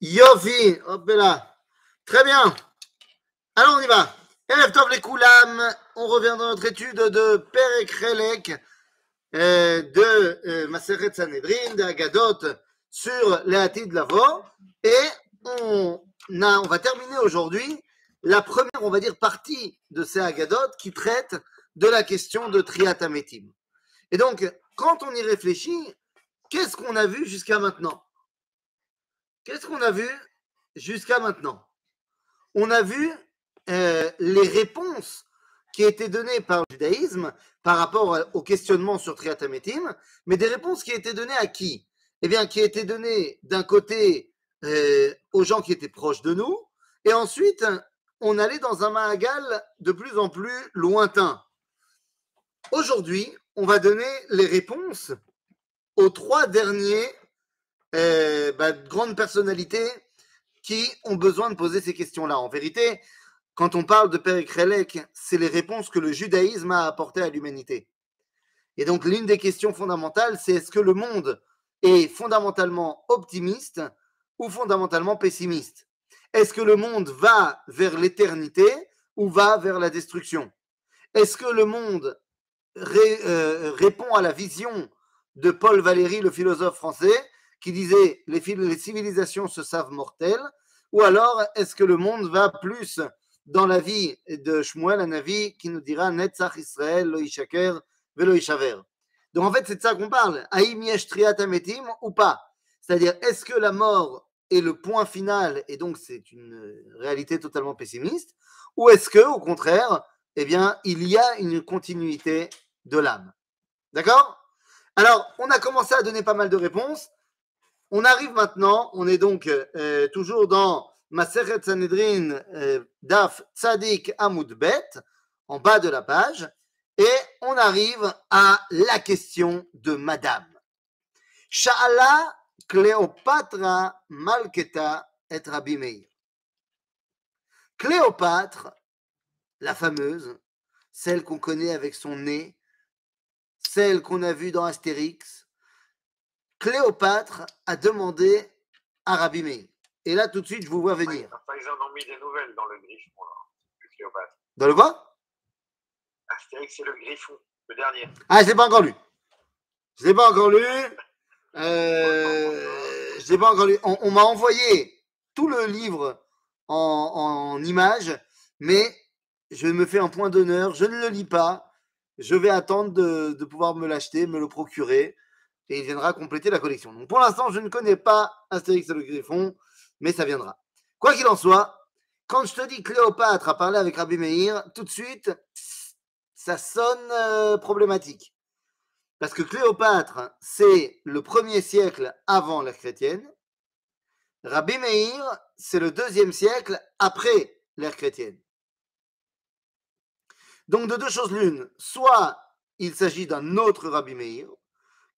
Yofi, hop là. Très bien. Alors on y va. Tov les Koulam, on revient dans notre étude de Perek Relek, euh, de euh, Maseret Sanhedrin, de Agadot, sur de Lavo. Et on va terminer aujourd'hui la première, on va dire, partie de ces Agadot qui traite de la question de Triatametim. Et donc, quand on y réfléchit, qu'est-ce qu'on a vu jusqu'à maintenant? Qu'est-ce qu'on a vu jusqu'à maintenant? On a vu euh, les réponses qui étaient données par le judaïsme par rapport au questionnement sur Triatametim, mais des réponses qui étaient données à qui? Eh bien, qui étaient données d'un côté euh, aux gens qui étaient proches de nous, et ensuite, on allait dans un Mahagal de plus en plus lointain. Aujourd'hui, on va donner les réponses aux trois derniers euh, bah, grandes personnalités qui ont besoin de poser ces questions-là. En vérité, quand on parle de Père Krelek, c'est les réponses que le judaïsme a apportées à l'humanité. Et donc, l'une des questions fondamentales, c'est est-ce que le monde est fondamentalement optimiste ou fondamentalement pessimiste? Est-ce que le monde va vers l'éternité ou va vers la destruction? Est-ce que le monde euh, répond à la vision de Paul Valéry, le philosophe français, qui disait les, les civilisations se savent mortelles, ou alors est-ce que le monde va plus dans la vie de Shmuel Anavi qui nous dira Netzach Israël, lo ishaker, velo ishaver. Donc en fait, c'est de ça qu'on parle. Aïm yesh ametim ou pas? C'est-à-dire, est-ce que la mort est le point final et donc c'est une réalité totalement pessimiste Ou est-ce que, au contraire, eh bien, il y a une continuité de l'âme? D'accord? Alors, on a commencé à donner pas mal de réponses. On arrive maintenant, on est donc euh, toujours dans Maseret Sanhedrin euh, Daf Tzadik Amoud Bet, en bas de la page, et on arrive à la question de Madame. Sha'ala Cléopatra Malketa et Rabbi Meir. Cléopâtre, la fameuse, celle qu'on connaît avec son nez, celle qu'on a vue dans Astérix, Cléopâtre a demandé à Rabbi Meir. Et là, tout de suite, je vous vois venir. ils en ont mis des nouvelles dans le griffon, là, Cléopâtre. Dans le quoi? Astérix, c'est le griffon, le dernier. Ah, je ne l'ai pas encore lu. Je ne l'ai pas encore lu. Euh, je l'ai pas encore lu. On, m'a envoyé tout le livre en, en images, mais je me fais un point d'honneur. Je ne le lis pas. Je vais attendre de, de pouvoir me l'acheter, me le procurer et il viendra compléter la collection. Pour l'instant, je ne connais pas Astérix et le Griffon, mais ça viendra. Quoi qu'il en soit, quand je te dis Cléopâtre a parlé avec Rabbi Meir, tout de suite, ça sonne euh, problématique. Parce que Cléopâtre, c'est le premier siècle avant l'ère chrétienne. Rabbi Meir, c'est le deuxième siècle après l'ère chrétienne. Donc de deux choses l'une, soit il s'agit d'un autre Rabbi Meir,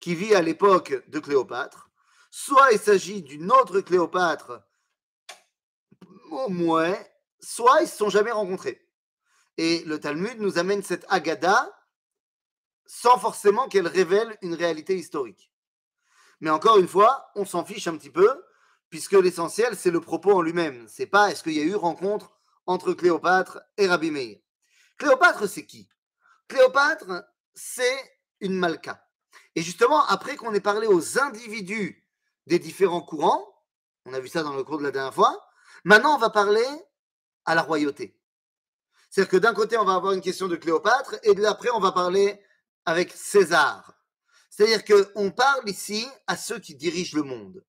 qui vit à l'époque de Cléopâtre, soit il s'agit d'une autre Cléopâtre, au moins, soit ils ne se sont jamais rencontrés. Et le Talmud nous amène cette Agada sans forcément qu'elle révèle une réalité historique. Mais encore une fois, on s'en fiche un petit peu, puisque l'essentiel, c'est le propos en lui-même. C'est pas est-ce qu'il y a eu rencontre entre Cléopâtre et Rabbi Meir? Cléopâtre, c'est qui? Cléopâtre, c'est une Malka. Et justement, après qu'on ait parlé aux individus des différents courants, on a vu ça dans le cours de la dernière fois, maintenant on va parler à la royauté. C'est-à-dire que d'un côté, on va avoir une question de Cléopâtre, et de l'après, on va parler avec César. C'est-à-dire qu'on parle ici à ceux qui dirigent le monde.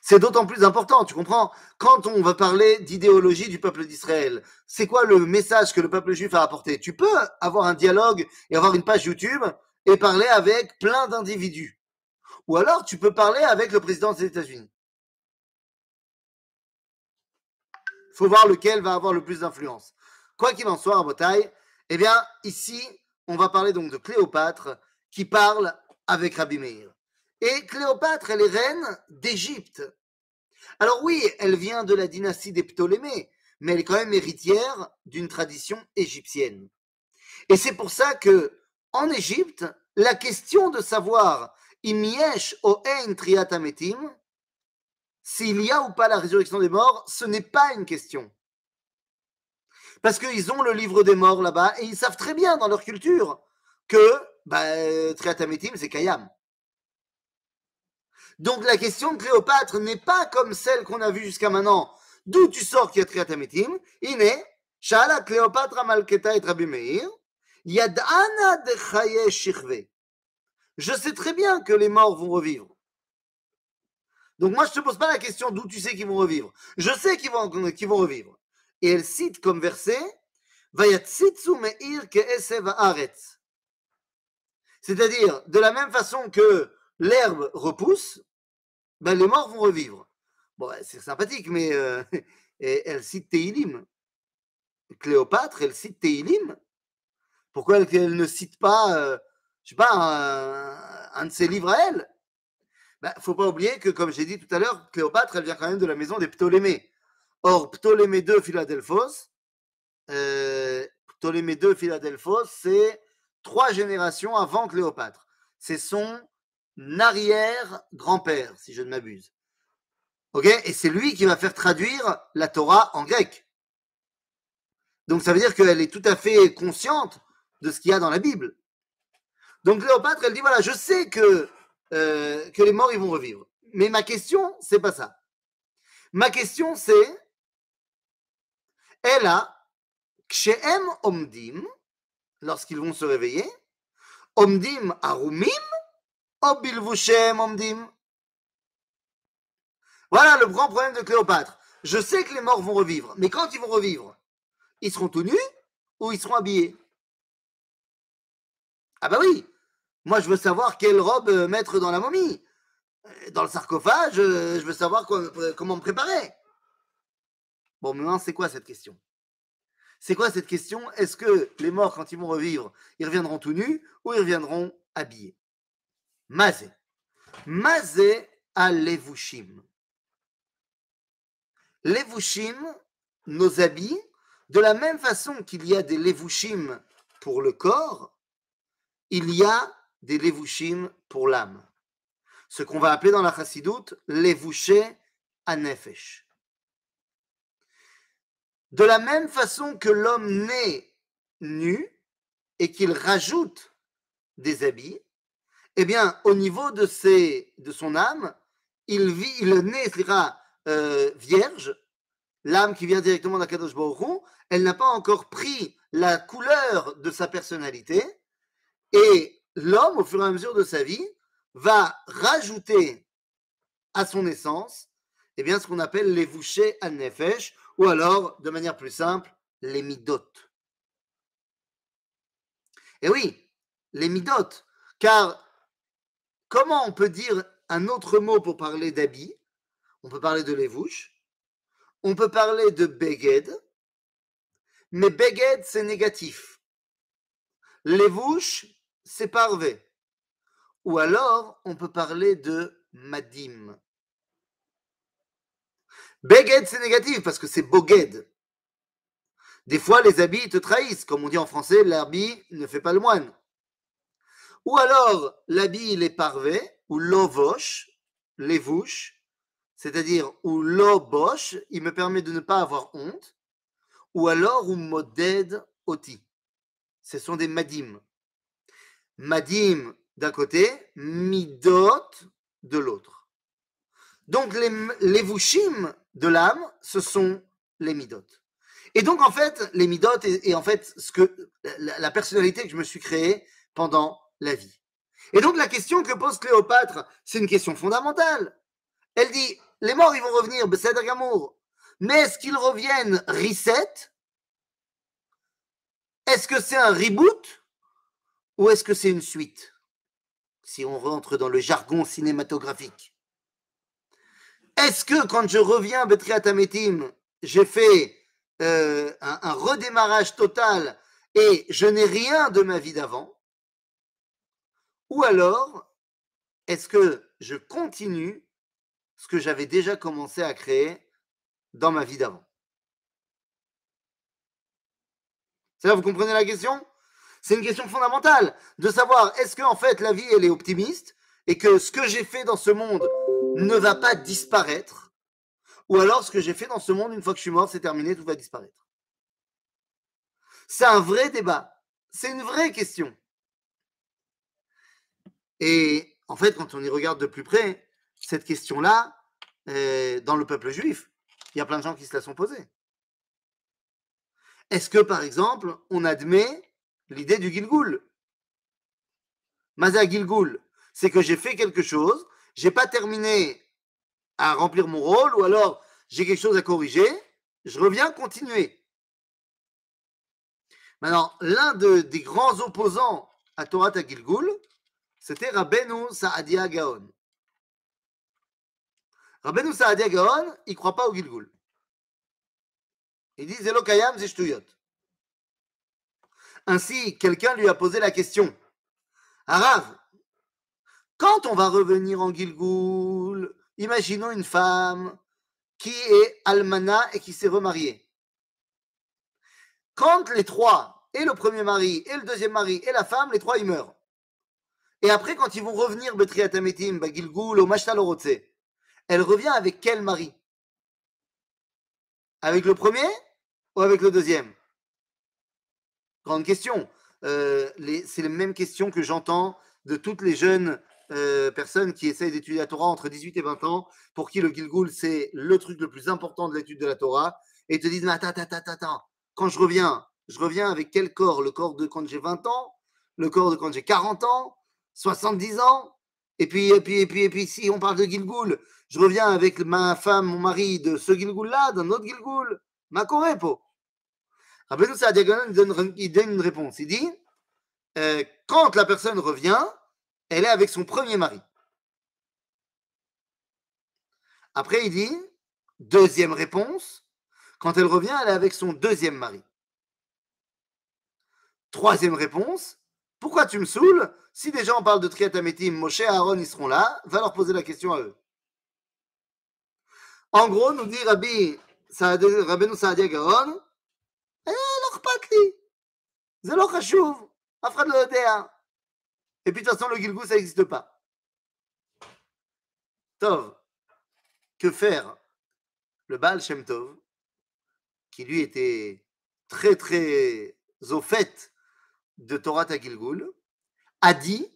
C'est d'autant plus important, tu comprends? Quand on va parler d'idéologie du peuple d'Israël, c'est quoi le message que le peuple juif a apporté? Tu peux avoir un dialogue et avoir une page YouTube et parler avec plein d'individus. Ou alors, tu peux parler avec le président des États-Unis. Il faut voir lequel va avoir le plus d'influence. Quoi qu'il en soit, en bataille, eh bien, ici, on va parler donc de Cléopâtre qui parle avec Rabbi Meir. Et Cléopâtre, elle est reine d'Égypte. Alors oui, elle vient de la dynastie des Ptolémées, mais elle est quand même héritière d'une tradition égyptienne. Et c'est pour ça que en Égypte, la question de savoir s'il y a ou pas la résurrection des morts, ce n'est pas une question. Parce qu'ils ont le livre des morts là-bas et ils savent très bien dans leur culture que bah, Triatametim, c'est Kayam. Donc la question de Cléopâtre n'est pas comme celle qu'on a vue jusqu'à maintenant. D'où tu sors qu'il y a Triatametim est Shala Cléopâtre Malketa et Rabbi. Yad'ana de. Je sais très bien que les morts vont revivre. Donc moi, je ne te pose pas la question d'où tu sais qu'ils vont revivre. Je sais qu'ils vont, qu'ils vont revivre. Et elle cite comme verset C'est-à-dire, de la même façon que l'herbe repousse, ben les morts vont revivre. Bon, c'est sympathique, mais euh, elle cite Teilim. Cléopâtre, elle cite Teilim. Pourquoi elle, ne cite pas, euh, je sais pas, un, de ses livres à elle? Il ben, ne faut pas oublier que, comme j'ai dit tout à l'heure, Cléopâtre, elle vient quand même de la maison des Ptolémées. Or, Ptolémée II Philadelphos, euh, Ptolémée II Philadelphos, c'est trois générations avant Cléopâtre. C'est son arrière-grand-père, si je ne m'abuse. Et c'est lui qui va faire traduire la Torah en grec. Donc ça veut dire qu'elle est tout à fait consciente de ce qu'il y a dans la Bible. Donc Cléopâtre, elle dit voilà, je sais que euh, que les morts ils vont revivre. Mais ma question, c'est pas ça. Ma question, c'est elle a Kshem Omdim, lorsqu'ils vont se réveiller, Omdim Arumim, Obilvushem Omdim. Voilà le grand problème de Cléopâtre. Je sais que les morts vont revivre, mais quand ils vont revivre, ils seront tout nus ou ils seront habillés? Ah bah oui, moi, je veux savoir quelle robe euh, mettre dans la momie. Euh, dans le sarcophage, euh, je veux savoir comment me préparer. Bon, maintenant, c'est quoi cette question? C'est quoi cette question? Est-ce que les morts, quand ils vont revivre, ils reviendront tout nus ou ils reviendront habillés? Mazé. Mazé à levushim. Levushim, nos habits, de la même façon qu'il y a des levushim pour le corps, il y a des levushim pour l'âme. Ce qu'on va appeler dans la chassidoute levouché anefesh. De la même façon que l'homme naît nu et qu'il rajoute des habits, eh bien, au niveau de, ses, de son âme, il vit, il naît, euh, vierge, l'âme qui vient directement d'Akadosh Baruch elle n'a pas encore pris la couleur de sa personnalité, et l'homme, au fur et à mesure de sa vie, va rajouter à son essence eh bien, ce qu'on appelle les vouchés al nefesh, ou alors, de manière plus simple, les midot. Et oui, les midot, car comment on peut dire un autre mot pour parler d'habit On peut parler de levouche, on peut parler de beged, mais beged c'est négatif. Levouche, c'est parvé. Ou alors, on peut parler de madim. Beged, c'est négatif parce que c'est boged. Des fois, les habits te trahissent. Comme on dit en français, l'habit ne fait pas le moine. Ou alors, l'habit, il est parvé, ou lovosh, vouches, c'est-à-dire, ou lobosh, il me permet de ne pas avoir honte. Ou alors, ou moded oti. Ce sont des madim. Madim d'un côté, Midot de l'autre. Donc les, les Vushim de l'âme, ce sont les Midot. Et donc en fait, les Midot est, en fait ce que la, personnalité que je me suis créée pendant la vie. Et donc la question que pose Cléopâtre, c'est une question fondamentale. Elle dit, les morts ils vont revenir, Besséder Gamour. Mais est-ce qu'ils reviennent reset? Est-ce que c'est un reboot? Ou est-ce que c'est une suite? Si on rentre dans le jargon cinématographique. Est-ce que quand je reviens à Betriatametim, j'ai fait euh, un, redémarrage total et je n'ai rien de ma vie d'avant? Ou alors, est-ce que je continue ce que j'avais déjà commencé à créer dans ma vie d'avant? C'est là, vous comprenez la question? C'est une question fondamentale de savoir est-ce que en fait la vie elle est optimiste et que ce que j'ai fait dans ce monde ne va pas disparaître Ou alors ce que j'ai fait dans ce monde, une fois que je suis mort, c'est terminé, tout va disparaître? C'est un vrai débat. C'est une vraie question. Et en fait, quand on y regarde de plus près, cette question-là, euh, dans le peuple juif, il y a plein de gens qui se la sont posées. Est-ce que, par exemple, on admet l'idée du Gilgoul Maza Gilgoul, c'est que j'ai fait quelque chose, j'ai pas terminé à remplir mon rôle, ou alors j'ai quelque chose à corriger, je reviens continuer. Maintenant, l'un des grands opposants à Torah Gilgoul, c'était Rabbeinu Saadia Gaon. Rabbeinu Saadia Gaon, il ne croit pas au Gilgoul. Il dit Zelo Kayam Zishtuyot. Ainsi, quelqu'un lui a posé la question Arav, quand on va revenir en Gilgoul, imaginons une femme qui est almana et qui s'est remariée. Quand les trois, et le premier mari, et le deuxième mari, et la femme, les trois, ils meurent. Et après, quand ils vont revenir, Betriatametim, Bagilgoul, au elle revient avec quel mari? Avec le premier ou avec le deuxième? Grande question. Euh, c'est les mêmes questions que j'entends de toutes les jeunes euh, personnes qui essayent d'étudier la Torah entre 18 et 20 ans, pour qui le Gilgul, c'est le truc le plus important de l'étude de la Torah, et te disent, mais attends, attends, attends, attends, quand je reviens, je reviens avec quel corps? Le corps de quand j'ai 20 ans? Le corps de quand j'ai 40 ans? 70 ans? Et puis, et puis, et puis, et puis, si on parle de Gilgul, je reviens avec ma femme, mon mari, de ce Gilgul-là, d'un autre Gilgul, ma corépo. Ça, il donne, il donne une réponse. Il dit, euh, quand la personne revient, elle est avec son premier mari. Après, il dit, deuxième réponse, quand elle revient, elle est avec son deuxième mari. Troisième réponse, pourquoi tu me saoules? Si des gens parlent de Triatametim, Moshe et Aaron, ils seront là, va leur poser la question à eux. En gros, nous dit Rabbi Rabbeinu Saadia eh. Et puis de toute façon, le Gilgou, ça n'existe pas. Tov, que faire le Baal Shem Tov, qui lui était très très au fait de Torah Gilgul, a dit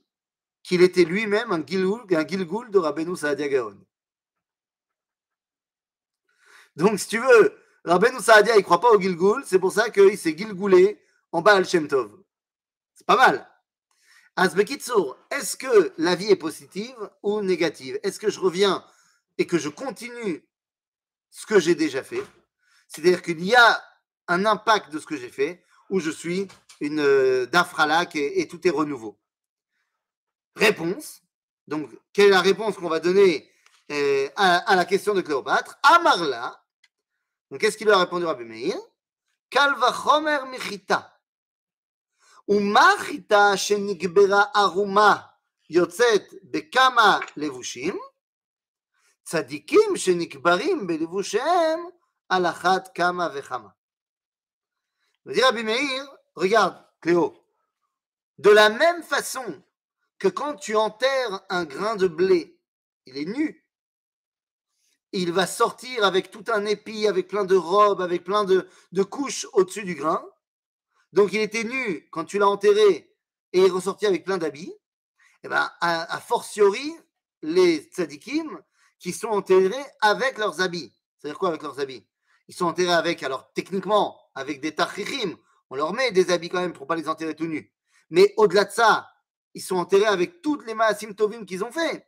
qu'il était lui-même un Gilgul, Gilgul de Rabbeinu Saadia Gaon. Donc, si tu veux, Rabbeinu Saadia, il ne croit pas au Gilgul, c'est pour ça qu'il s'est Gilgoulé en Baal Shem Tov. C'est pas mal. est-ce que la vie est positive ou négative? Est-ce que je reviens et que je continue ce que j'ai déjà fait? C'est-à-dire qu'il y a un impact de ce que j'ai fait où je suis une euh, et tout est renouveau. Réponse. Donc, quelle est la réponse qu'on va donner euh, à, la question de Cléopâtre? Amarla. Donc, qu'est-ce qu'il lui a répondu Rabbi Meir Kalvachomer michita. ומחיטה שנקברה ערומה יוצאת בכמה לבושים, צדיקים שנקברים בלבושיהם על אחת kama וכמה. dire Rabbi Meir, regarde, Cléo, de la même façon que quand tu enterres un grain de blé, il est nu. il va sortir avec tout un épi, avec plein de robes, avec plein de, couches au-dessus du grain. Donc il était nu quand tu l'as enterré et il est ressorti avec plein d'habits. Et eh bien, a, fortiori, les tzadikim qui sont enterrés avec leurs habits. C'est-à-dire quoi avec leurs habits? Ils sont enterrés avec, alors techniquement, avec des tachichim. On leur met des habits quand même pour pas les enterrer tout nus. Mais au-delà de ça, ils sont enterrés avec toutes les maasim tovim qu'ils ont fait.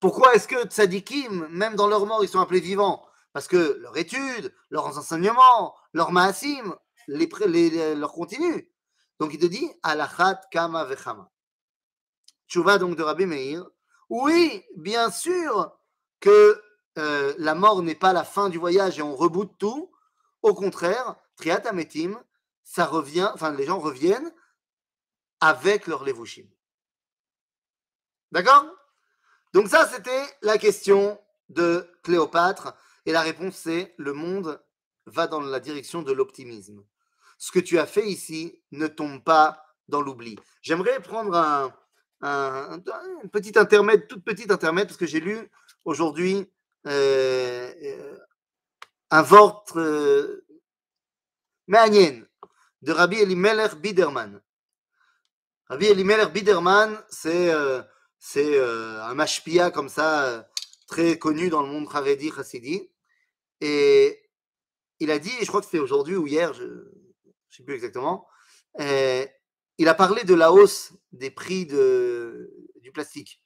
Pourquoi est-ce que tzadikim, même dans leur mort, ils sont appelés vivants? Parce que leur étude, leurs enseignements, leur maasim, les, leur continue. Donc il te dit alachat kama vechama. vas donc de Rabbi Meir. Oui, bien sûr que euh, la mort n'est pas la fin du voyage et on reboot tout. Au contraire, Triatametim, ça revient, enfin les gens reviennent avec leur levushim. D'accord? Donc ça, c'était la question de Cléopâtre. Et la réponse, c'est le monde va dans la direction de l'optimisme. Ce que tu as fait ici ne tombe pas dans l'oubli. J'aimerais prendre un, petit intermède, toute petite intermède, parce que j'ai lu aujourd'hui euh, un vort euh, de Rabbi Elimelech Biderman. Rabbi Elimelech Biderman, c'est euh, c'est euh, un mashpia comme ça, euh, très connu dans le monde Haredi Chassidi. Et il a dit, je crois que c'était aujourd'hui ou hier, je ne sais plus exactement, il a parlé de la hausse des prix de, du plastique,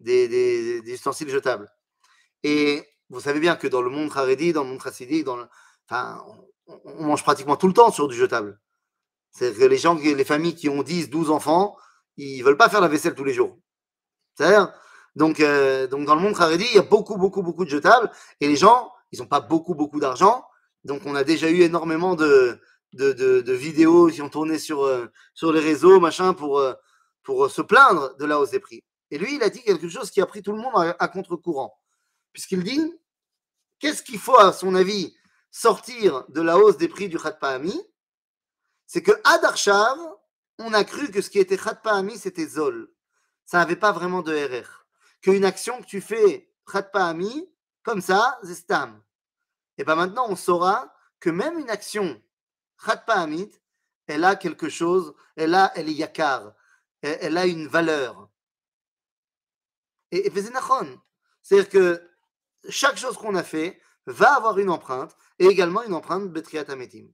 des, des, ustensiles jetables. Et vous savez bien que dans le monde Haredi, dans le monde Chassidi, dans enfin, on, mange pratiquement tout le temps sur du jetable. C'est que les gens, les familles qui ont 10, 12 enfants, ils veulent pas faire la vaisselle tous les jours. C'est-à-dire, donc, euh, donc dans le monde Haredi, il y a beaucoup, beaucoup, beaucoup de jetables et les gens, ils n'ont pas beaucoup, beaucoup d'argent. Donc, on a déjà eu énormément de, de, de, vidéos qui ont tourné sur, euh, sur les réseaux, machin, pour, euh, pour se plaindre de la hausse des prix. Et lui, il a dit quelque chose qui a pris tout le monde à, contre-courant. Puisqu'il dit, qu'est-ce qu'il faut, à son avis, sortir de la hausse des prix du Khatpahami C'est que Adarshav, on a cru que ce qui était Khatpahami, c'était Zol. Ça n'avait pas vraiment de RR. Qu'une action que tu fais Khatpahami, comme ça, c'est Stam. Et bien maintenant, on saura que même une action Khatpahamit, elle a quelque chose, elle, a, elle est yakar, elle, a une valeur. Et, et c'est-à-dire que chaque chose qu'on a fait va avoir une empreinte et également une empreinte Betriat Ametim.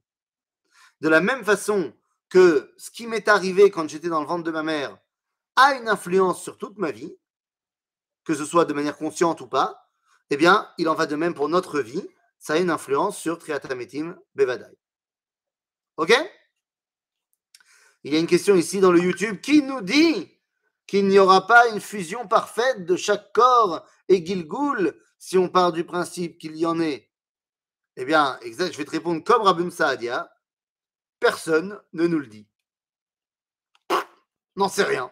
De la même façon que ce qui m'est arrivé quand j'étais dans le ventre de ma mère a une influence sur toute ma vie, que ce soit de manière consciente ou pas, eh bien, il en va de même pour notre vie. Ça a une influence sur Triatametim Bevadai. Ok? Il y a une question ici dans le YouTube qui nous dit qu'il n'y aura pas une fusion parfaite de chaque corps et Gilgoul si on part du principe qu'il y en ait. Eh bien, exact, je vais te répondre comme Rabim Saadia. Personne ne nous le dit. N'en sait rien.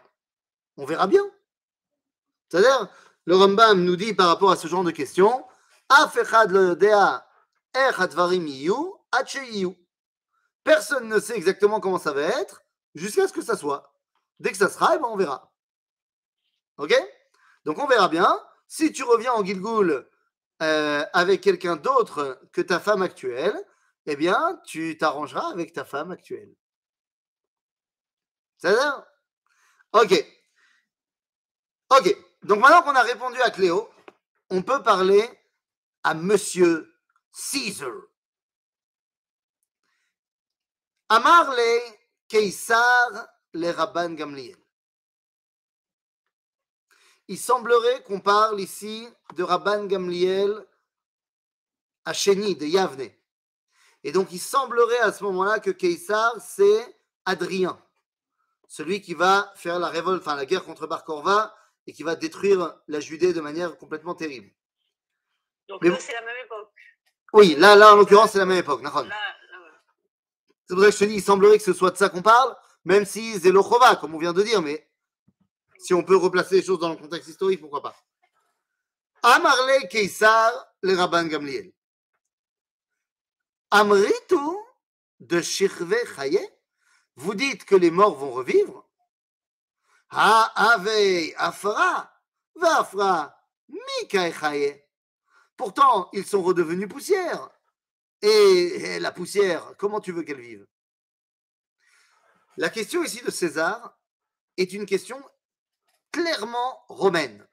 On verra bien. C'est-à-dire, le Rambam nous dit par rapport à ce genre de questions, Personne ne sait exactement comment ça va être jusqu'à ce que ça soit. Dès que ça sera, eh ben, on verra. Ok? Donc on verra bien. Si tu reviens en Gilgoul euh, avec quelqu'un d'autre que ta femme actuelle, eh bien, tu t'arrangeras avec ta femme actuelle. C'est ça Ok. Ok. Donc maintenant qu'on a répondu à Cléo, on peut parler à Monsieur Caesar. Amar le Keisar le Rabban Gamliel. Il semblerait qu'on parle ici de Rabban Gamliel à Chéni, de Yavne. Et donc il semblerait à ce moment-là que Keisar, c'est Adrien, celui qui va faire la révolte, enfin la guerre contre Bar Korva et qui va détruire la Judée de manière complètement terrible. Donc là, c'est la même époque. Oui, là, là en l'occurrence, c'est la même époque. C'est pour ça que je te dis, il semblerait que ce soit de ça qu'on parle, même si Zelochova, comme on vient de dire, mais si on peut replacer les choses dans le contexte historique, pourquoi pas. Amarle Keisar, le Rabban Gamliel. Amritu de Shirve Chaye, vous dites que les morts vont revivre. Ha Ave Afra, Vafra, Mikae Chaye. Pourtant, ils sont redevenus poussière. Et la poussière, comment tu veux qu'elle vive? La question ici de César est une question clairement romaine.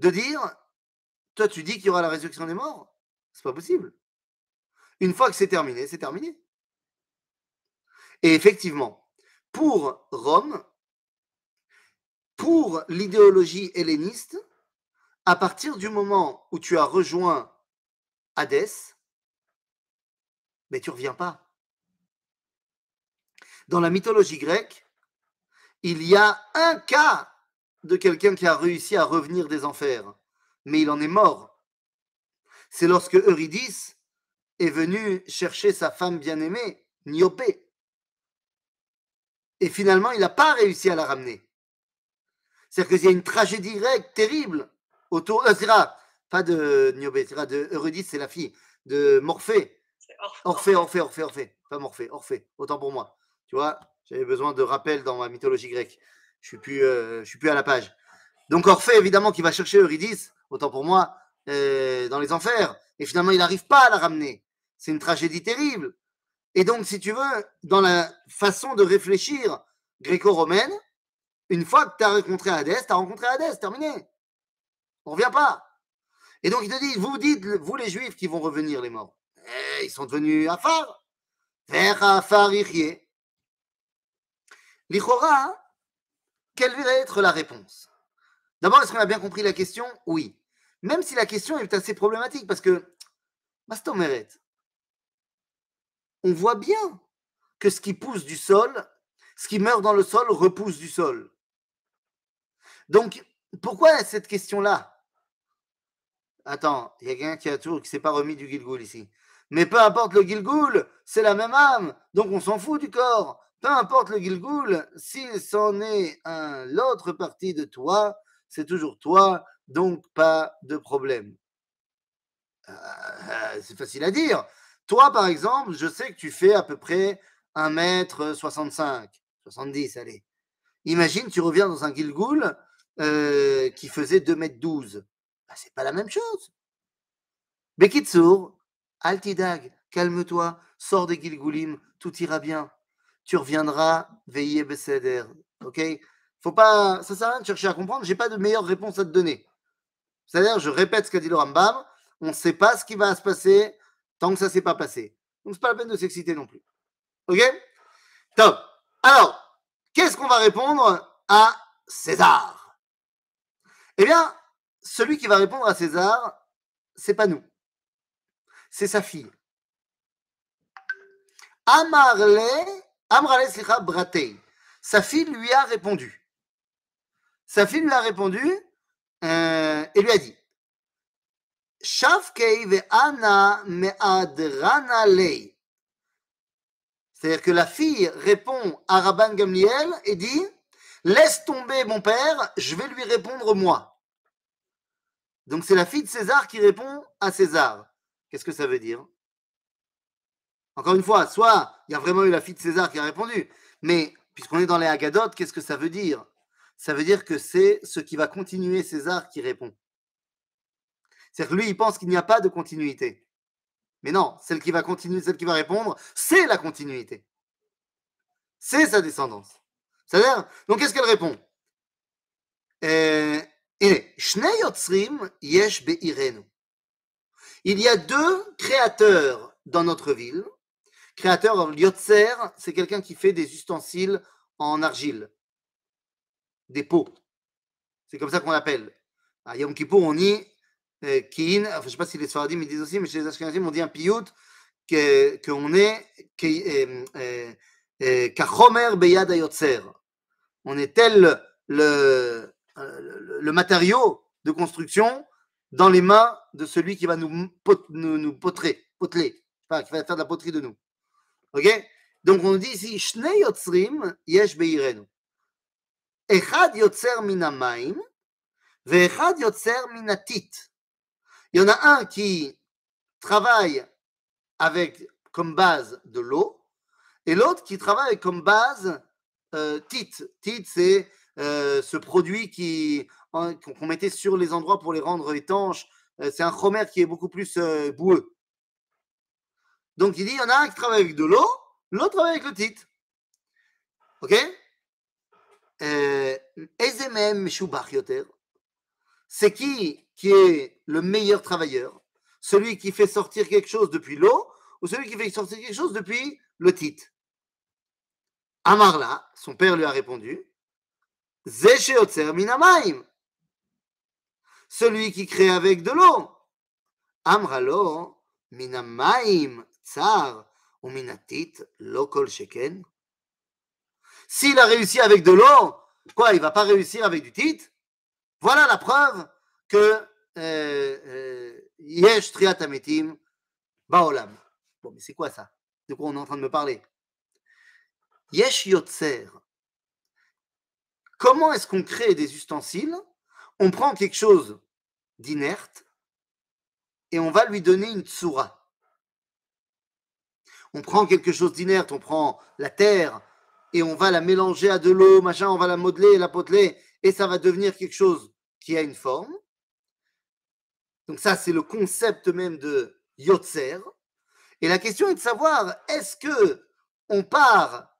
De dire, toi tu dis qu'il y aura la résurrection des morts? C'est pas possible. Une fois que c'est terminé, c'est terminé. Et effectivement, pour Rome, pour l'idéologie helléniste, à partir du moment où tu as rejoint Hadès, mais tu reviens pas. Dans la mythologie grecque, il y a un cas de quelqu'un qui a réussi à revenir des enfers, mais il en est mort. C'est lorsque Eurydice est venu chercher sa femme bien-aimée, Niopé. Et finalement, il n'a pas réussi à la ramener. C'est-à-dire qu'il y a une tragédie grecque terrible autour. Euh, pas de Niopé, de Eurydice, c'est la fille de Morphée. Orphée, Orphée, Orphée, Orphée. Pas Morphée, Orphée. Autant pour moi. Tu vois, j'avais besoin de rappel dans ma mythologie grecque. Je suis plus, euh, je suis plus à la page. Donc Orphée, évidemment, qui va chercher Eurydice, autant pour moi, euh, dans les enfers. Et finalement, il n'arrive pas à la ramener. C'est une tragédie terrible. Et donc, si tu veux, dans la façon de réfléchir gréco-romaine, une fois que tu as rencontré Hadès, tu as rencontré Hadès, terminé. On revient pas. Et donc, il te dit, vous dites, vous les juifs qui vont revenir, les morts. Eh, ils sont devenus Afar. Vers Afar Irie. L'Ichora, quelle va être la réponse? D'abord, est-ce qu'on a bien compris la question? Oui. Même si la question est assez problématique, parce que, Mastomeret, on voit bien que ce qui pousse du sol, ce qui meurt dans le sol, repousse du sol. Donc, pourquoi cette question-là? Attends, il y a quelqu'un qui a toujours qui s'est pas remis du Gilgoul ici. Mais peu importe le Gilgoul, c'est la même âme, donc on s'en fout du corps. Peu importe le Gilgoul, s'il s'en est un l'autre partie de toi, c'est toujours toi, donc pas de problème. Euh, c'est facile à dire. Toi, par exemple, je sais que tu fais à peu près 1m65, 70, allez. Imagine, tu reviens dans un Gilgoul euh, qui faisait 2m12. Bah, c'est pas la même chose. Bekitsour, Altidag, calme-toi, sors des Gilgoulim, tout ira bien. Tu reviendras, veillez Besséder. Ok? Faut pas, ça sert à rien de chercher à comprendre, j'ai pas de meilleure réponse à te donner. C'est-à-dire, je répète ce qu'a dit le Rambam, on ne sait pas ce qui va se passer tant que ça ne s'est pas passé. Donc, c'est pas la peine de s'exciter non plus. Ok? Top. Alors, qu'est-ce qu'on va répondre à César? Eh bien, celui qui va répondre à César, c'est pas nous. C'est sa fille. Amarle, Amrale Bratei. Sa fille lui a répondu. Sa fille lui a répondu euh, et lui a dit lei. C'est-à-dire que la fille répond à Rabban Gamliel et dit Laisse tomber mon père, je vais lui répondre moi. Donc c'est la fille de César qui répond à César. Qu'est-ce que ça veut dire? Encore une fois, soit il y a vraiment eu la fille de César qui a répondu, mais puisqu'on est dans les Agadotes, qu'est-ce que ça veut dire? Ça veut dire que c'est ce qui va continuer César qui répond. C'est-à-dire que lui, il pense qu'il n'y a pas de continuité. Mais non, celle qui va continuer, celle qui va répondre, c'est la continuité. C'est sa descendance. C'est-à-dire, donc qu'est-ce qu'elle répond? Euh, il y a deux créateurs dans notre ville. Créateur, Yotzer, c'est quelqu'un qui fait des ustensiles en argile, des pots. C'est comme ça qu'on l'appelle. À Yom on dit euh, Kin, enfin, je ne sais pas si les Sfaradim ils disent aussi, mais chez les Ashkenazim, on dit un piyut qu'on est euh, euh, Kachomer Beyad Ayotzer. On est tel le, le, matériau de construction dans les mains de celui qui va nous, nous, nous poteler, qui va faire de la poterie de nous. Ok? Donc on dit ici, Shne Yotzrim Yesh Beirenu. Echad Yotzer Minamayim, Ve'echad Yotzer Minatit. Il y en a un qui travaille avec comme base de l'eau et l'autre qui travaille comme base euh, tit. Tit, c'est euh, ce produit qui, qu'on mettait sur les endroits pour les rendre étanches. Euh, c'est un chromer qui est beaucoup plus euh, boueux. Donc il dit, il y en a un qui travaille avec de l'eau, l'autre travaille avec le tit. Ok? C'est qui qui est le meilleur travailleur Celui qui fait sortir quelque chose depuis l'eau ou celui qui fait sortir quelque chose depuis le tit Amarla, son père lui a répondu, minamaim. Celui qui crée avec de l'eau. Amralo, minamaim, tsar, ou minatit, lokol sheken. S'il a réussi avec de l'eau, quoi, il va pas réussir avec du tit Voilà la preuve que Yesh Triat Ametim Baolam. Bon, mais c'est quoi ça? De quoi on est en train de me parler? Yesh Yotzer. Comment est-ce qu'on crée des ustensiles? On prend quelque chose d'inerte et on va lui donner une tsura. On prend quelque chose d'inerte, on prend la terre et on va la mélanger à de l'eau, machin, on va la modeler, la poteler et ça va devenir quelque chose qui a une forme. Donc ça, c'est le concept même de Yotzer. Et la question est de savoir, est-ce que on part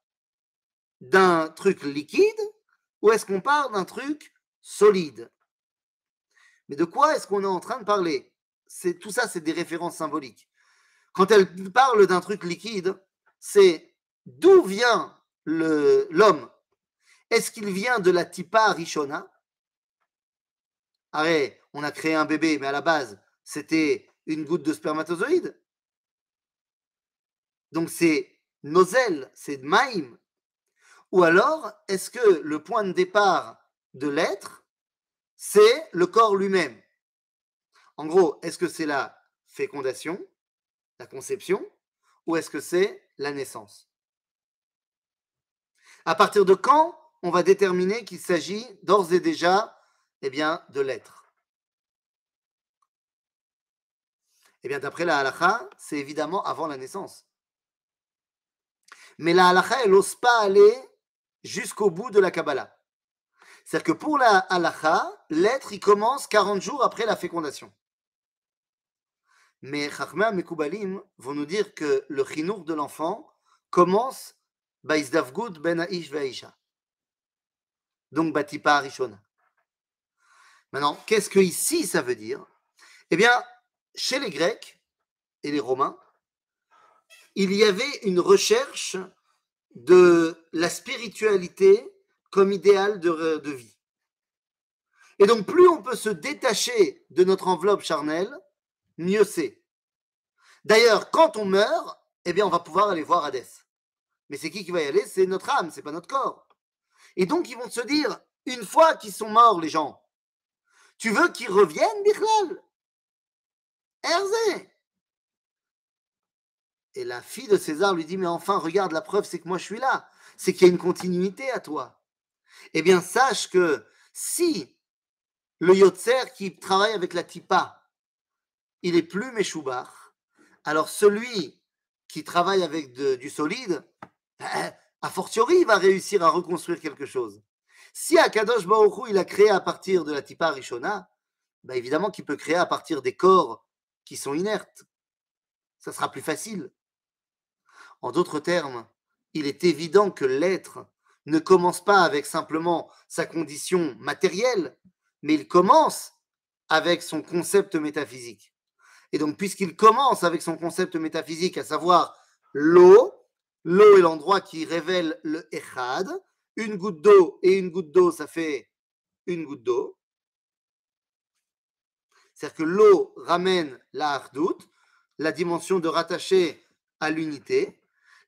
d'un truc liquide ou est-ce qu'on part d'un truc solide? Mais de quoi est-ce qu'on est en train de parler? C'est Tout ça, c'est des références symboliques. Quand elle parle d'un truc liquide, c'est d'où vient l'homme? Est-ce qu'il vient de la tipa rishona? Arrête, on a créé un bébé, mais à la base, c'était une goutte de spermatozoïde. Donc c'est nozel, c'est maïm. Ou alors, est-ce que le point de départ de l'être, c'est le corps lui-même? En gros, est-ce que c'est la fécondation, la conception, ou est-ce que c'est la naissance? À partir de quand on va déterminer qu'il s'agit d'ores et déjà eh bien, de l'être Eh bien, d'après la halakha, c'est évidemment avant la naissance. Mais la halakha, elle n'ose pas aller jusqu'au bout de la Kabbalah. C'est-à-dire que pour la halacha, l'être, il commence 40 jours après la fécondation. Mais Chachma et Koubalim vont nous dire que le chinour de l'enfant commence Baïzdavgud ben Aish. Donc Batipa Rishona. Maintenant, qu'est-ce que ici ça veut dire? Eh bien, chez les Grecs et les Romains, il y avait une recherche de la spiritualité comme idéal de, vie. Et donc, plus on peut se détacher de notre enveloppe charnelle, mieux c'est. D'ailleurs, quand on meurt, eh bien, on va pouvoir aller voir Hadès. Mais c'est qui qui va y aller? C'est notre âme, c'est pas notre corps. Et donc, ils vont se dire, une fois qu'ils sont morts, les gens, tu veux qu'ils reviennent, Bichlal Herzé? Et la fille de César lui dit, mais enfin, regarde, la preuve, c'est que moi, je suis là. C'est qu'il y a une continuité à toi. Eh bien, sache que si le Yotzer qui travaille avec la Tipa, il est plus Meshoubar, alors celui qui travaille avec du solide, a fortiori, il va réussir à reconstruire quelque chose. Si Akadosh Baruch il a créé à partir de la Tipa Rishona, bah évidemment qu'il peut créer à partir des corps qui sont inertes. Ça sera plus facile. En d'autres termes, il est évident que l'être ne commence pas avec simplement sa condition matérielle, mais il commence avec son concept métaphysique. Et donc, puisqu'il commence avec son concept métaphysique, à savoir l'eau, l'eau est l'endroit qui révèle le Echad, une goutte d'eau et une goutte d'eau, ça fait une goutte d'eau. C'est-à-dire que l'eau ramène la hardout, la dimension de rattacher à l'unité,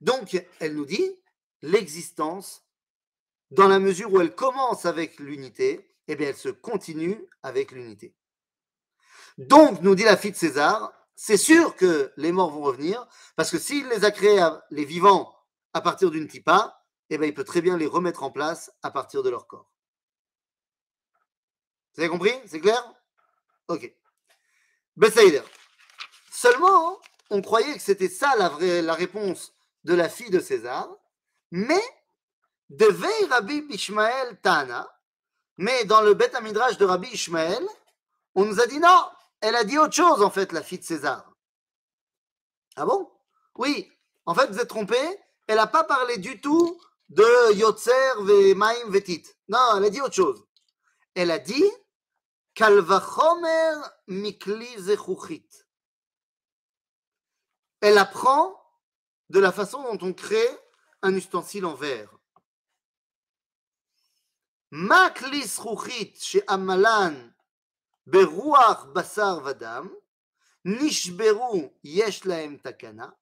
donc, elle nous dit l'existence, dans la mesure où elle commence avec l'unité, eh bien, elle se continue avec l'unité. Donc, nous dit la fille de César, c'est sûr que les morts vont revenir, parce que s'il les a créés, les vivants, à partir d'une tipa, eh bien, il peut très bien les remettre en place à partir de leur corps. Vous avez compris? C'est clair? Ok. Bessaïder. Seulement, on croyait que c'était ça la, vraie, la réponse de la fille de César, mais de Vei Rabbi Ishmael Tana, mais dans le Beth Midrash de Rabbi Ishmael, on nous a dit non, elle a dit autre chose en fait, la fille de César. Ah bon? Oui, en fait vous êtes trompé, elle n'a pas parlé du tout de Yotzer ve vetit. Non, elle a dit autre chose. Elle a dit Kalvachomer mikli zechuchit. Elle apprend de la façon dont on crée un ustensile en verre. Maklis ruchit chez Amalan beruach basar vadam nishberu yesh laem takana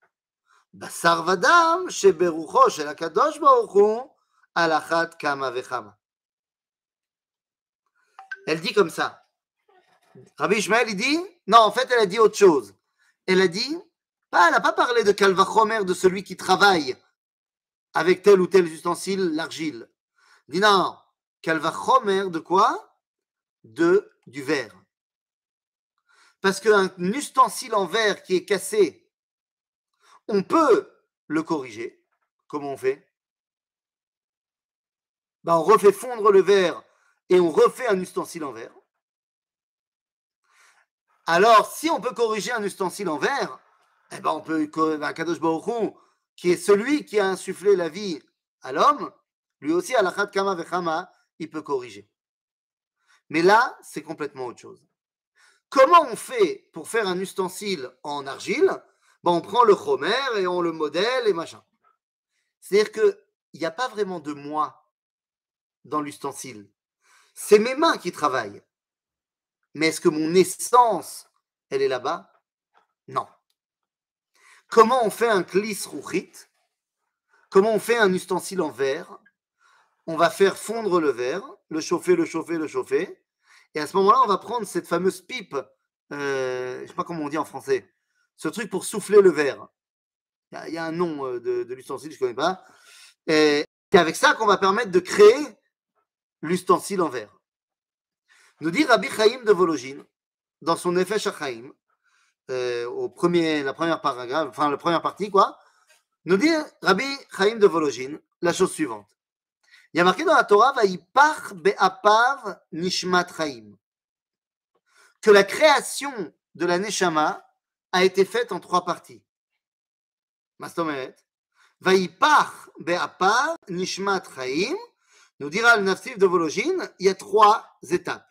Elle dit comme ça. Rabbi Ishmael, dit, non, en fait, elle a dit autre chose. Elle a dit, elle n'a pas parlé de Kalvachomer, de celui qui travaille avec tel ou tel ustensile, l'argile. Dit non, Kalvachomer de quoi? De du verre. Parce qu'un ustensile en verre qui est cassé, on peut le corriger. Comment on fait? Ben, On refait fondre le verre et on refait un ustensile en verre. Alors, si on peut corriger un ustensile en verre, eh ben on peut, ben, Kadosh qui est celui qui a insufflé la vie à l'homme, lui aussi, à la kama vechama, il peut corriger. Mais là, c'est complètement autre chose. Comment on fait pour faire un ustensile en argile? Ben, On prend le chomer et on le modèle et machin. C'est-à-dire qu'il n'y a pas vraiment de moi dans l'ustensile. C'est mes mains qui travaillent. Mais est-ce que mon essence, elle est là-bas? Non. Comment on fait un klis rouchit? Comment on fait un ustensile en verre? On va faire fondre le verre, le chauffer, le chauffer, le chauffer. Et à ce moment-là, on va prendre cette fameuse pipe, euh, je ne sais pas comment on dit en français, ce truc pour souffler le verre. Il y, a un nom euh, de, l'ustensile, je ne connais pas. Et c'est avec ça qu'on va permettre de créer l'ustensile en verre. Nous dit Rabbi Chaim de Vologine, dans son effet Shachaim, euh, au premier, la première paragraphe, enfin la première partie, quoi, nous dit Rabbi Chaim de Vologine la chose suivante. Il y a marqué dans la Torah, Vaipach be'apav nishmat Chaim, que la création de la Neshama a été faite en trois parties. Mastomet, Vaipach be'apav nishmat Chaim, nous dira le Nafsif de Vologine, il y a trois étapes.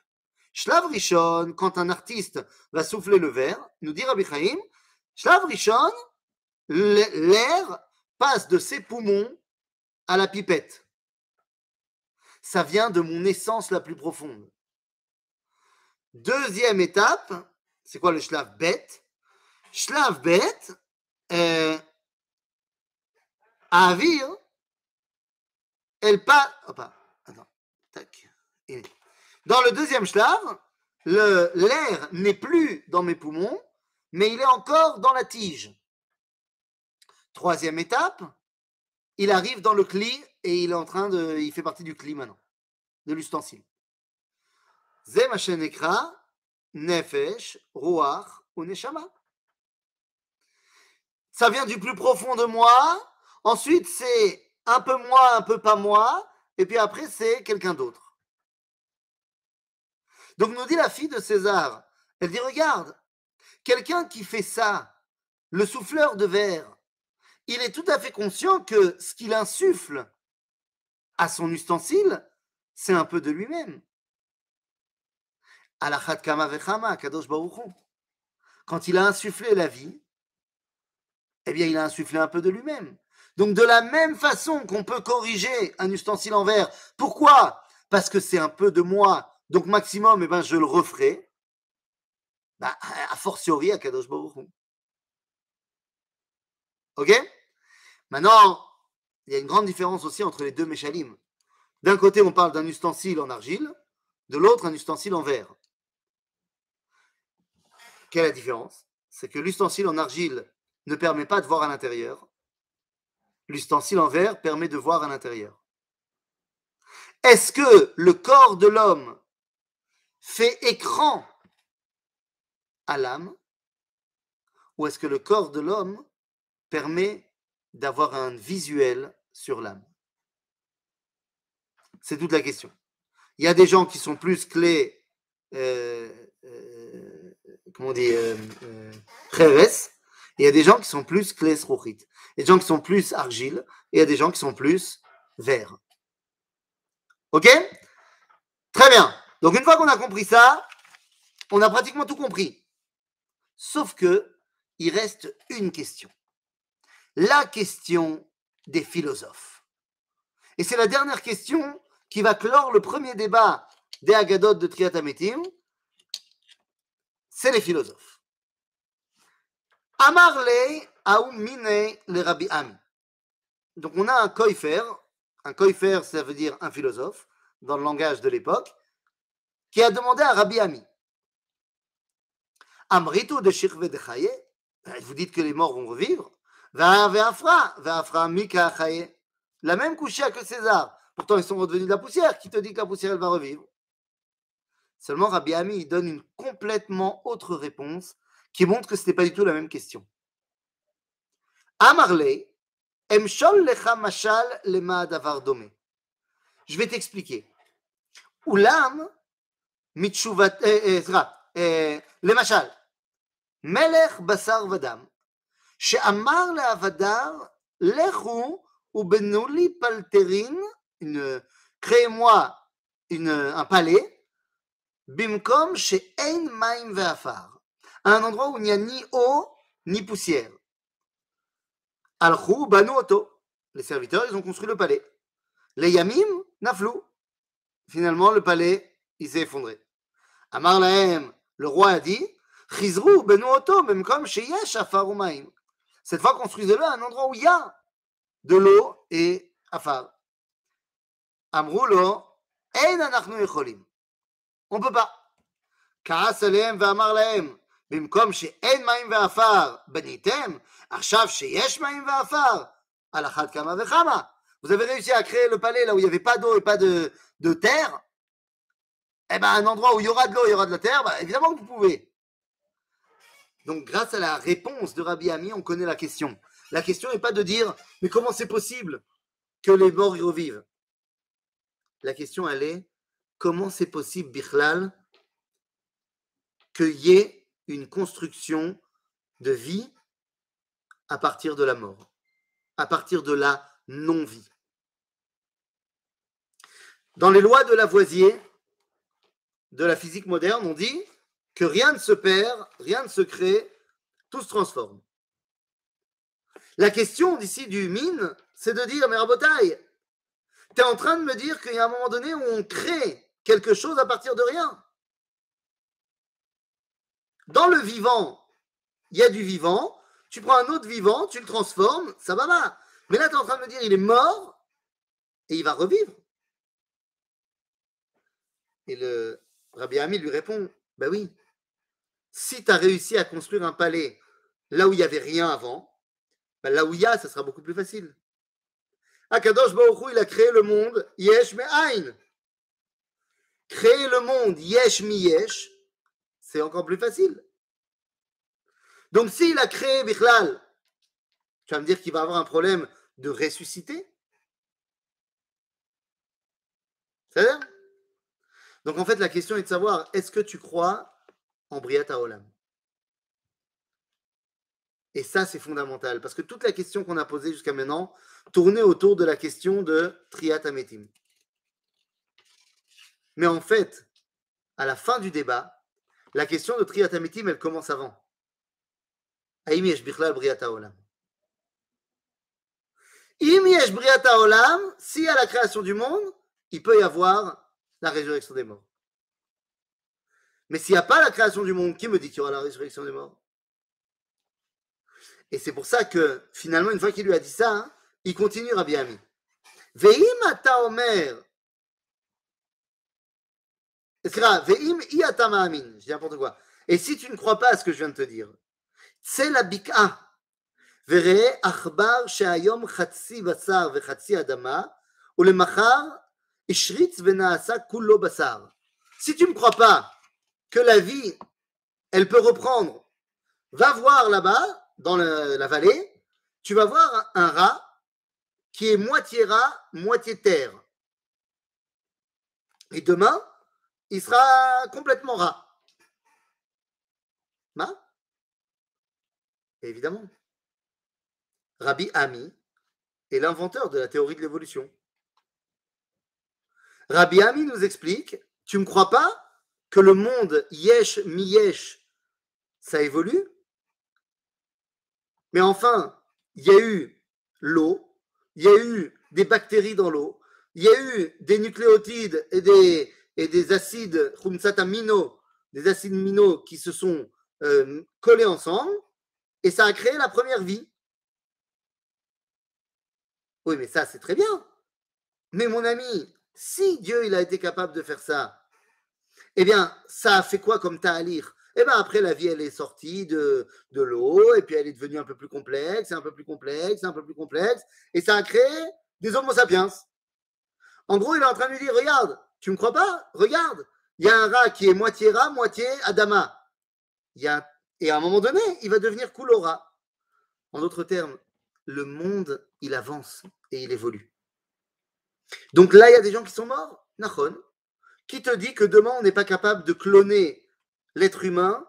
Shlav Rishon, quand un artiste va souffler le verre, nous dit Rabbi Chaim, Shlav Rishon, l'air passe de ses poumons à la pipette. Ça vient de mon essence la plus profonde. Deuxième étape, c'est quoi le Shlav Bet? Shlav Bet, Avir, elle passe. Attends, tac. Dans le deuxième shlav, l'air n'est plus dans mes poumons, mais il est encore dans la tige. Troisième étape, il arrive dans le cli et il est en train de, il fait partie du cli maintenant, de l'ustensile. Zemachenekra, nefesh, ruach ou neshama. Ça vient du plus profond de moi. Ensuite, c'est un peu moi, un peu pas moi. Et puis après, c'est quelqu'un d'autre. Donc nous dit la fille de César, elle dit, regarde, quelqu'un qui fait ça, le souffleur de verre, il est tout à fait conscient que ce qu'il insuffle à son ustensile, c'est un peu de lui-même. Quand il a insufflé la vie, eh bien, il a insufflé un peu de lui-même. Donc, de la même façon qu'on peut corriger un ustensile en verre, pourquoi? Parce que c'est un peu de moi donc, maximum, eh ben, je le referai. Bah, a fortiori à Kadosh Baruch Ok? Maintenant, il y a une grande différence aussi entre les deux Méchalim. D'un côté, on parle d'un ustensile en argile, de l'autre, un ustensile en verre. Quelle est la différence? C'est que l'ustensile en argile ne permet pas de voir à l'intérieur. L'ustensile en verre permet de voir à l'intérieur. Est-ce que le corps de l'homme fait écran à l'âme ou est-ce que le corps de l'homme permet d'avoir un visuel sur l'âme? C'est toute la question. Il y a des gens qui sont plus clés, euh, euh, comment on dit, euh, il y a des gens qui sont plus clés a des gens qui sont plus argile, et il y a des gens qui sont plus verre. Ok? Très bien. Donc une fois qu'on a compris ça, on a pratiquement tout compris. Sauf que il reste une question. La question des philosophes. Et c'est la dernière question qui va clore le premier débat des Agadot de Triatametim. C'est les philosophes. Amarle mine le Rabbi Ami. Donc on a un koifer. Un koifer, ça veut dire un philosophe, dans le langage de l'époque qui a demandé à Rabbi Ami Amrito de Shirve de Chaye, ben, vous dites que les morts vont revivre. Ve'afra, Mika. La même couchia que César. Pourtant, ils sont redevenus de la poussière. Qui te dit que la poussière, elle va revivre? Seulement, Rabbi Ami, il donne une complètement autre réponse qui montre que ce n'était pas du tout la même question. Amarle, Emshol lecha mashal lema davar dome. Je vais t'expliquer. Oulam, מתשובת, סליחה, למשל, Melech Basar Vadam, She'amar le'avadar, lechu ubenuli palterin, une, créez-moi une, un palais, bimkom she'ein maim ve'afar, à un endroit où il n'y a ni eau ni poussière. Al-Khou, Banu Oto. Les serviteurs, ils ont construit le palais. Les Yamim, Naflou. Finalement, le palais, il s'est effondré. Amar Lahem, le roi a dit Chizrou, Banu Oto, même comme chez Yesh, Afarumaim. Cette fois, construisez-le à un endroit où il y a de l'eau et Afar. Amroulo, Ein Anachnu Echolim. On ne peut pas. Kaas Lahem, Amar Lahem. במקום שאין מים ועפר בניתם, עכשיו שיש מים ועפר, על אחת כמה וכמה. Vous avez réussi à créer le palais là où il n'y avait pas d'eau et pas de, de terre. Eh bien, un endroit où il y aura de l'eau, il y aura de la terre, bah, évidemment que vous pouvez. Donc, grâce à la réponse de Rabbi Ami, on connaît la question. La question n'est pas de dire, mais comment c'est possible que les morts y revivent La question, elle est, comment c'est possible, Bichlal, qu'il y ait une construction de vie à partir de la mort, à partir de la non-vie. Dans les lois de Lavoisier, de la physique moderne, on dit que rien ne se perd, rien ne se crée, tout se transforme. La question d'ici du mine, c'est de dire, mais Rabotaille, tu es en train de me dire qu'il y a un moment donné où on crée quelque chose à partir de rien. Dans le vivant, il y a du vivant, tu prends un autre vivant, tu le transformes, ça va va. Mais là, tu es en train de me dire, il est mort et il va revivre. Et le Rabbi Ami lui répond, ben oui, si tu as réussi à construire un palais là où il n'y avait rien avant, ben là où il y a, ça sera beaucoup plus facile. Akadosh Baruch il a créé le monde, yesh me. Créer le monde, yesh mi yesh, c'est encore plus facile. Donc s'il a créé Bichlal, tu vas me dire qu'il va avoir un problème de ressusciter C'est ça? Donc en fait, la question est de savoir, est-ce que tu crois en Briata Olam Et ça, c'est fondamental, parce que toute la question qu'on a posée jusqu'à maintenant tournait autour de la question de Triat Ametim. Mais en fait, à la fin du débat, la question de Triat Ametim, elle commence avant. Yesh bichlal Briata Olam? Im yesh Briata Olam, si à la création du monde, il peut y avoir la résurrection des morts. Mais s'il n'y a pas la création du monde, qui me dit qu'il y aura la résurrection des morts? Et c'est pour ça que finalement, une fois qu'il lui a dit ça, hein, il continue Rabbi Ami. Ve'im ata omer. Ve'im i ata ma'amin. Je dis n'importe quoi. Et si tu ne crois pas à ce que je viens de te dire, c'est la bik'a. וראה עכבר שהיום חצי בשר וחצי אדמה, ולמחר השריץ ונעשה כולו בשר. Si tu ne crois pas que la vie, elle peut reprendre, va voir là-bas, dans le- la vallée, tu vas voir un rat qui est moitié rat, moitié terre. Et demain, il sera complètement rat. Évidemment. Rabbi Ami est l'inventeur de la théorie de l'évolution. Rabbi Ami nous explique, tu ne me crois pas que le monde yesh mi yesh, ça évolue? Mais enfin, il y a eu l'eau, il y a eu des bactéries dans l'eau, il y a eu des nucléotides et des, et des acides amino, des acides amino qui se sont euh, collés ensemble, et ça a créé la première vie. Oui, mais ça, c'est très bien. Mais mon ami, si Dieu il a été capable de faire ça, eh bien, ça a fait quoi comme ta'alir Eh bien, après, la vie, elle est sortie de, de l'eau, et puis elle est devenue un peu plus complexe, un peu plus complexe, un peu plus complexe, et ça a créé des homo sapiens. En gros, il est en train de lui dire, regarde, tu me crois pas? Regarde, il y a un rat qui est moitié rat, moitié Adama. Et à un moment donné, il va devenir Koulora. En d'autres termes, le monde, il avance et il évolue. Donc là, il y a des gens qui sont morts, Nahon. Qui te dit que demain, on n'est pas capable de cloner l'être humain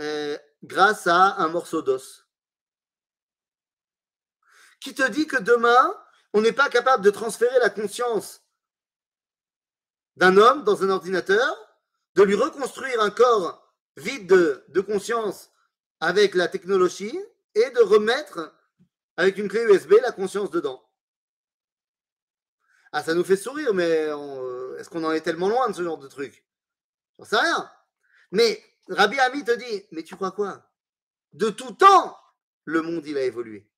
euh, grâce à un morceau d'os Qui te dit que demain, on n'est pas capable de transférer la conscience d'un homme dans un ordinateur, de lui reconstruire un corps vide de, conscience avec la technologie et de remettre avec une clé USB la conscience dedans. Ah, ça nous fait sourire, mais on- est-ce qu'on en est tellement loin de ce genre de truc? J'en sais rien. Mais Rabbi Ami te dit, mais tu crois quoi? De tout temps, le monde, il a évolué.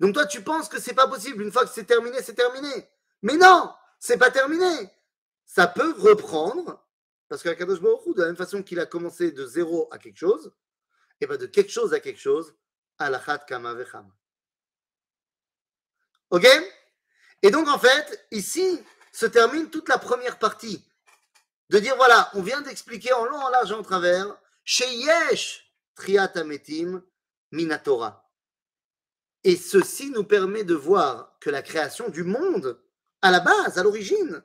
Donc toi, tu penses que c'est pas possible. Une fois que c'est terminé, c'est terminé. Mais non, c'est pas terminé. Ça peut reprendre, parce que Kadosh Baruch de la même façon qu'il a commencé de zéro à quelque chose, et bien de quelque chose à quelque chose, alachat kama vechama. Ok? Et donc en fait, ici se termine toute la première partie. De dire voilà, on vient d'expliquer en long, en large et en travers, chez Yesh Triat Ametim Minatora. Et ceci nous permet de voir que la création du monde, à la base, à l'origine,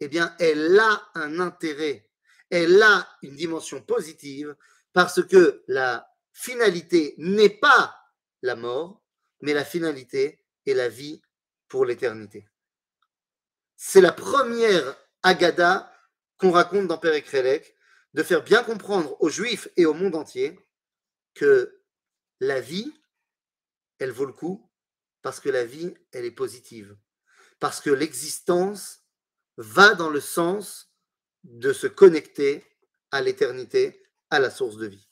eh bien, elle a un intérêt, elle a une dimension positive, parce que la finalité n'est pas la mort, mais la finalité est la vie pour l'éternité. C'est la première agada qu'on raconte dans Père Krelek, de faire bien comprendre aux Juifs et au monde entier que la vie, elle vaut le coup parce que la vie, elle est positive. Parce que l'existence va dans le sens de se connecter à l'éternité, à la source de vie.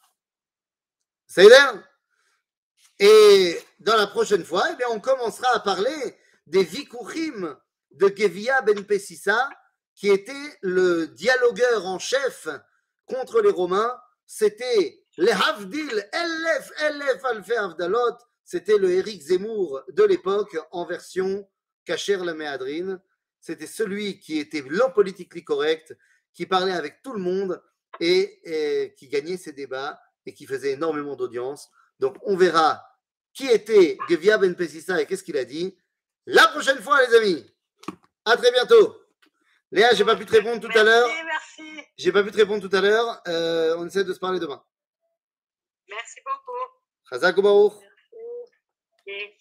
Ça y est Et dans la prochaine fois, eh on commencera à parler des Vikurim de Gevia Ben Pessissa, qui était le dialogueur en chef contre les Romains. C'était les Havdil, Elef, Elef, Alfe Avdalot. C'était le Éric Zemmour de l'époque en version Kacher la Méadrine. C'était celui qui était l'homme politiquement correct, qui parlait avec tout le monde et, et qui gagnait ses débats et qui faisait énormément d'audience. Donc on verra qui était Gevia Ben Pessissa et qu'est-ce qu'il a dit la prochaine fois, les amis. À très bientôt. Léa, j'ai pas pu te répondre tout à l'heure. Merci. J'ai pas pu te répondre tout à l'heure. Euh, on essaie de se parler demain. Merci beaucoup. Chazak. Merci.